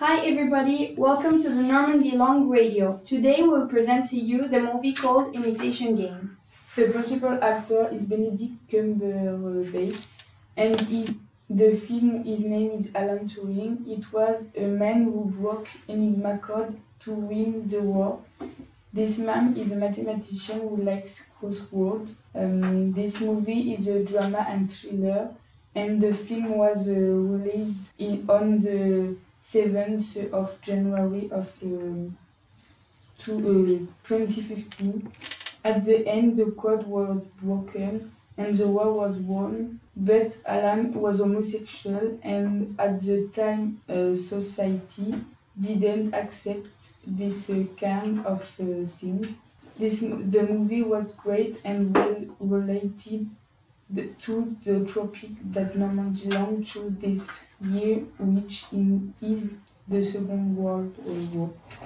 Hi everybody, welcome to the Normandy Long Radio. Today we'll present to you the movie called Imitation Game. The principal actor is Benedict Cumberbatch, and he, the film, his name is Alan Turing. It was a man who broke Enigma code to win the war. This man is a mathematician who likes crossword. Um, this movie is a drama and thriller, and the film was uh, released in, on the 7th of January of um, to, uh, 2015. At the end, the code was broken and the war was won, but Alan was homosexual, and at the time, uh, society didn't accept this uh, kind of uh, thing. This the movie was great and well related to the topic that Normandy launched this year, which in, is the Second World War.